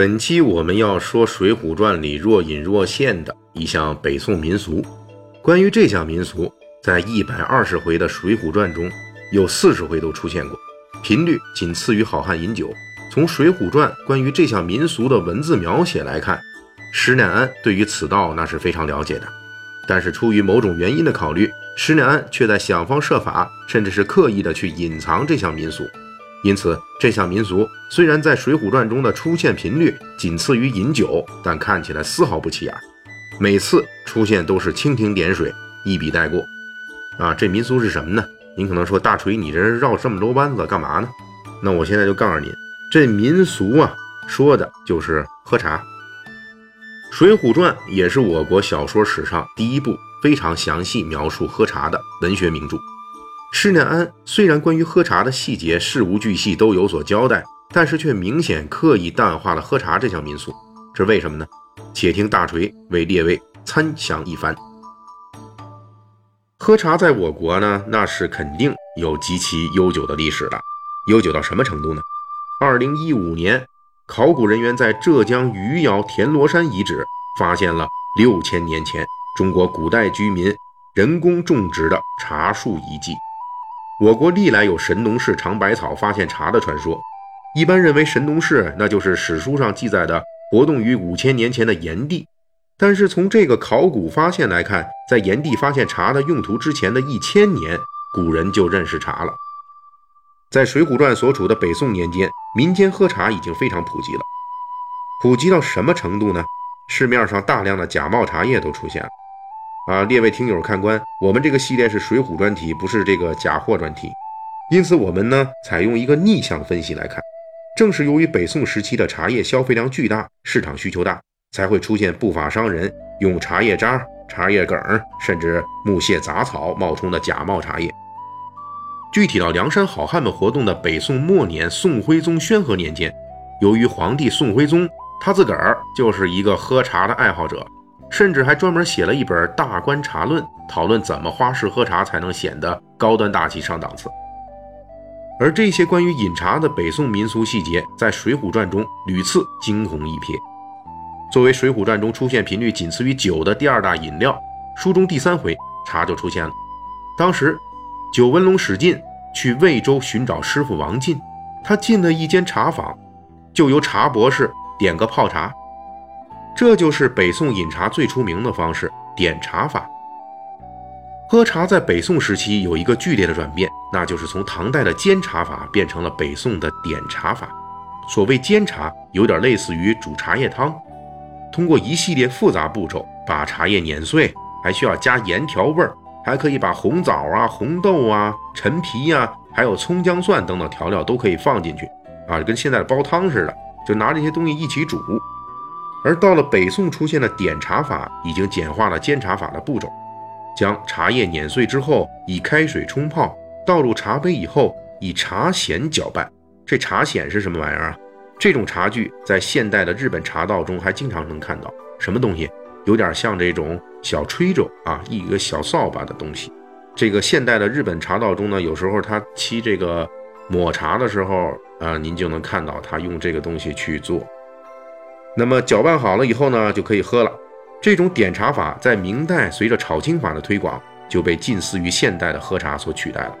本期我们要说《水浒传》里若隐若现的一项北宋民俗。关于这项民俗，在一百二十回的《水浒传》中有四十回都出现过，频率仅次于好汉饮酒。从《水浒传》关于这项民俗的文字描写来看，施耐庵对于此道那是非常了解的。但是出于某种原因的考虑，施耐庵却在想方设法，甚至是刻意的去隐藏这项民俗。因此，这项民俗虽然在《水浒传》中的出现频率仅次于饮酒，但看起来丝毫不起眼。每次出现都是蜻蜓点水，一笔带过。啊，这民俗是什么呢？您可能说大锤，你这绕这么多弯子干嘛呢？那我现在就告诉您，这民俗啊，说的就是喝茶。《水浒传》也是我国小说史上第一部非常详细描述喝茶的文学名著。施耐庵虽然关于喝茶的细节事无巨细都有所交代，但是却明显刻意淡化了喝茶这项民俗，是为什么呢？且听大锤为列位参详一番。喝茶在我国呢，那是肯定有极其悠久的历史的，悠久到什么程度呢？二零一五年，考古人员在浙江余姚田螺山遗址发现了六千年前中国古代居民人工种植的茶树遗迹。我国历来有神农氏尝百草发现茶的传说，一般认为神农氏那就是史书上记载的活动于五千年前的炎帝。但是从这个考古发现来看，在炎帝发现茶的用途之前的一千年，古人就认识茶了。在《水浒传》所处的北宋年间，民间喝茶已经非常普及了，普及到什么程度呢？市面上大量的假冒茶叶都出现了。啊，列位听友看官，我们这个系列是水浒专题，不是这个假货专题，因此我们呢采用一个逆向分析来看。正是由于北宋时期的茶叶消费量巨大，市场需求大，才会出现不法商人用茶叶渣、茶叶梗，甚至木屑杂草冒充的假冒茶叶。具体到梁山好汉们活动的北宋末年，宋徽宗宣和年间，由于皇帝宋徽宗他自个儿就是一个喝茶的爱好者。甚至还专门写了一本《大观茶论》，讨论怎么花式喝茶才能显得高端大气上档次。而这些关于饮茶的北宋民俗细节，在《水浒传》中屡次惊鸿一瞥。作为《水浒传》中出现频率仅次于酒的第二大饮料，书中第三回茶就出现了。当时，九纹龙史进去魏州寻找师傅王进，他进了一间茶坊，就由茶博士点个泡茶。这就是北宋饮茶最出名的方式——点茶法。喝茶在北宋时期有一个剧烈的转变，那就是从唐代的煎茶法变成了北宋的点茶法。所谓煎茶，有点类似于煮茶叶汤，通过一系列复杂步骤把茶叶碾碎，还需要加盐调味儿，还可以把红枣啊、红豆啊、陈皮呀，还有葱姜蒜等等调料都可以放进去啊，跟现在的煲汤似的，就拿这些东西一起煮。而到了北宋，出现的点茶法已经简化了煎茶法的步骤，将茶叶碾碎之后，以开水冲泡，倒入茶杯以后，以茶筅搅拌。这茶筅是什么玩意儿啊？这种茶具在现代的日本茶道中还经常能看到。什么东西？有点像这种小吹帚啊，一个小扫把的东西。这个现代的日本茶道中呢，有时候他沏这个抹茶的时候，啊，您就能看到他用这个东西去做。那么搅拌好了以后呢，就可以喝了。这种点茶法在明代随着炒青法的推广，就被近似于现代的喝茶所取代了。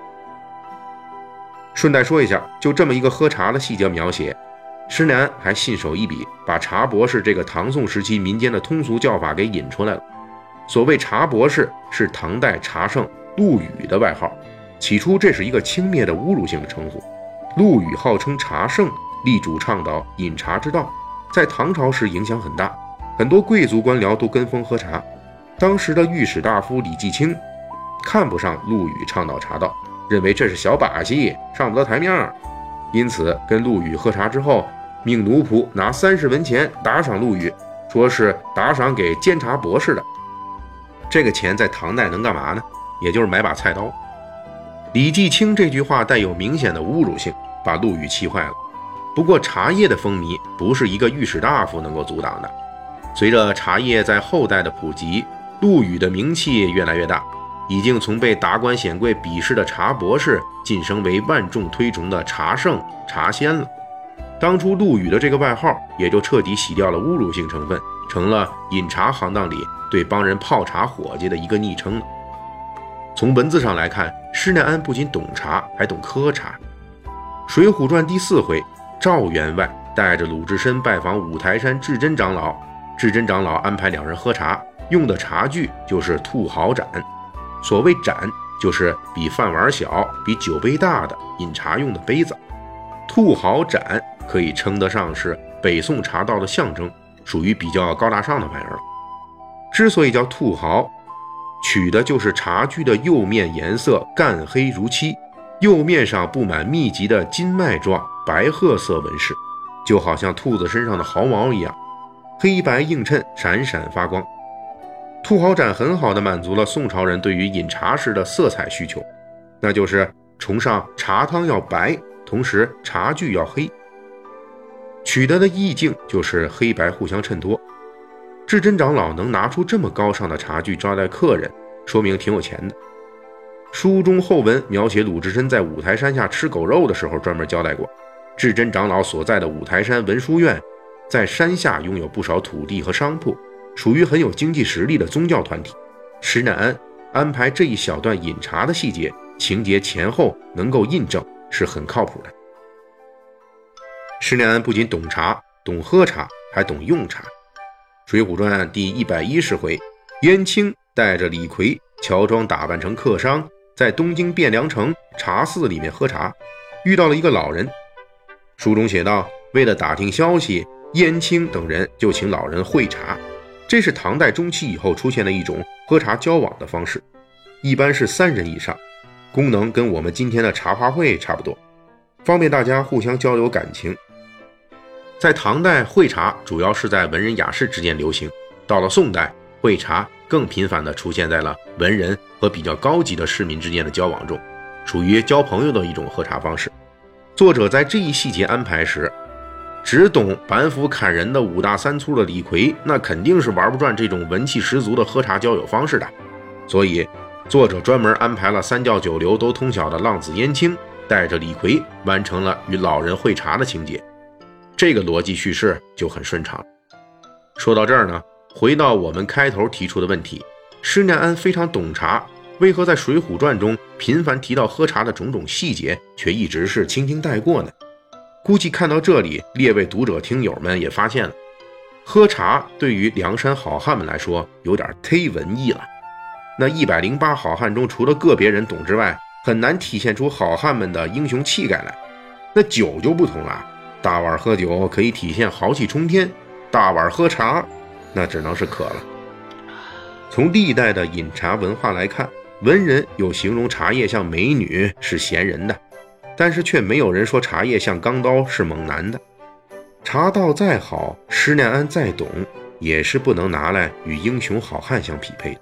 顺带说一下，就这么一个喝茶的细节描写，施南还信手一笔，把茶博士这个唐宋时期民间的通俗叫法给引出来了。所谓茶博士，是唐代茶圣陆羽的外号。起初这是一个轻蔑的侮辱性的称呼。陆羽号称茶圣，力主倡导饮茶之道。在唐朝时影响很大，很多贵族官僚都跟风喝茶。当时的御史大夫李继清看不上陆羽倡导茶道，认为这是小把戏，上不得台面，因此跟陆羽喝茶之后，命奴仆拿三十文钱打赏陆羽，说是打赏给监察博士的。这个钱在唐代能干嘛呢？也就是买把菜刀。李继清这句话带有明显的侮辱性，把陆羽气坏了。不过茶叶的风靡不是一个御史大夫能够阻挡的。随着茶叶在后代的普及，陆羽的名气越来越大，已经从被达官显贵鄙视的茶博士晋升为万众推崇的茶圣、茶仙了。当初陆羽的这个外号也就彻底洗掉了侮辱性成分，成了饮茶行当里对帮人泡茶伙计的一个昵称了。从文字上来看，施耐庵不仅懂茶，还懂喝茶。《水浒传》第四回，赵员外带着鲁智深拜访五台山智真长老。智真长老安排两人喝茶，用的茶具就是兔毫盏。所谓盏，就是比饭碗小、比酒杯大的饮茶用的杯子。兔毫盏可以称得上是北宋茶道的象征，属于比较高大上的玩意儿了。之所以叫兔毫，取的就是茶具的釉面颜色干黑如漆，釉面上布满密集的金脉状白褐色纹饰，就好像兔子身上的毫毛一样。黑白映衬，闪闪发光。兔毫盏很好的满足了宋朝人对于饮茶时的色彩需求，那就是崇尚茶汤要白，同时茶具要黑。取得的意境就是黑白互相衬托。智真长老能拿出这么高尚的茶具招待客人，说明挺有钱的。书中后文描写鲁智深在五台山下吃狗肉的时候，专门交代过，智真长老所在的五台山文殊院。在山下拥有不少土地和商铺，属于很有经济实力的宗教团体。施耐庵安排这一小段饮茶的细节，情节前后能够印证，是很靠谱的。施耐庵不仅懂茶，懂喝茶，还懂用茶。《水浒传》第一百一十回，燕青带着李逵乔装打扮成客商，在东京汴梁城茶肆里面喝茶，遇到了一个老人。书中写道：“为了打听消息。”燕青等人就请老人会茶，这是唐代中期以后出现的一种喝茶交往的方式，一般是三人以上，功能跟我们今天的茶话会差不多，方便大家互相交流感情。在唐代，会茶主要是在文人雅士之间流行，到了宋代，会茶更频繁地出现在了文人和比较高级的市民之间的交往中，属于交朋友的一种喝茶方式。作者在这一细节安排时。只懂板斧砍人的五大三粗的李逵，那肯定是玩不转这种文气十足的喝茶交友方式的。所以，作者专门安排了三教九流都通晓的浪子燕青，带着李逵完成了与老人会茶的情节。这个逻辑叙事就很顺畅。说到这儿呢，回到我们开头提出的问题：施耐庵非常懂茶，为何在《水浒传》中频繁提到喝茶的种种细节，却一直是轻轻带过呢？估计看到这里，列位读者听友们也发现了，喝茶对于梁山好汉们来说有点忒文艺了。那一百零八好汉中，除了个别人懂之外，很难体现出好汉们的英雄气概来。那酒就不同了，大碗喝酒可以体现豪气冲天，大碗喝茶那只能是渴了。从历代的饮茶文化来看，文人有形容茶叶像美女是闲人的。但是却没有人说茶叶像钢刀是猛男的，茶道再好，施耐庵再懂，也是不能拿来与英雄好汉相匹配的。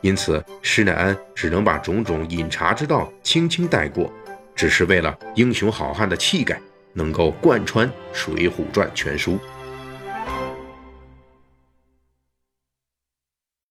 因此，施耐庵只能把种种饮茶之道轻轻带过，只是为了英雄好汉的气概能够贯穿《水浒传》全书。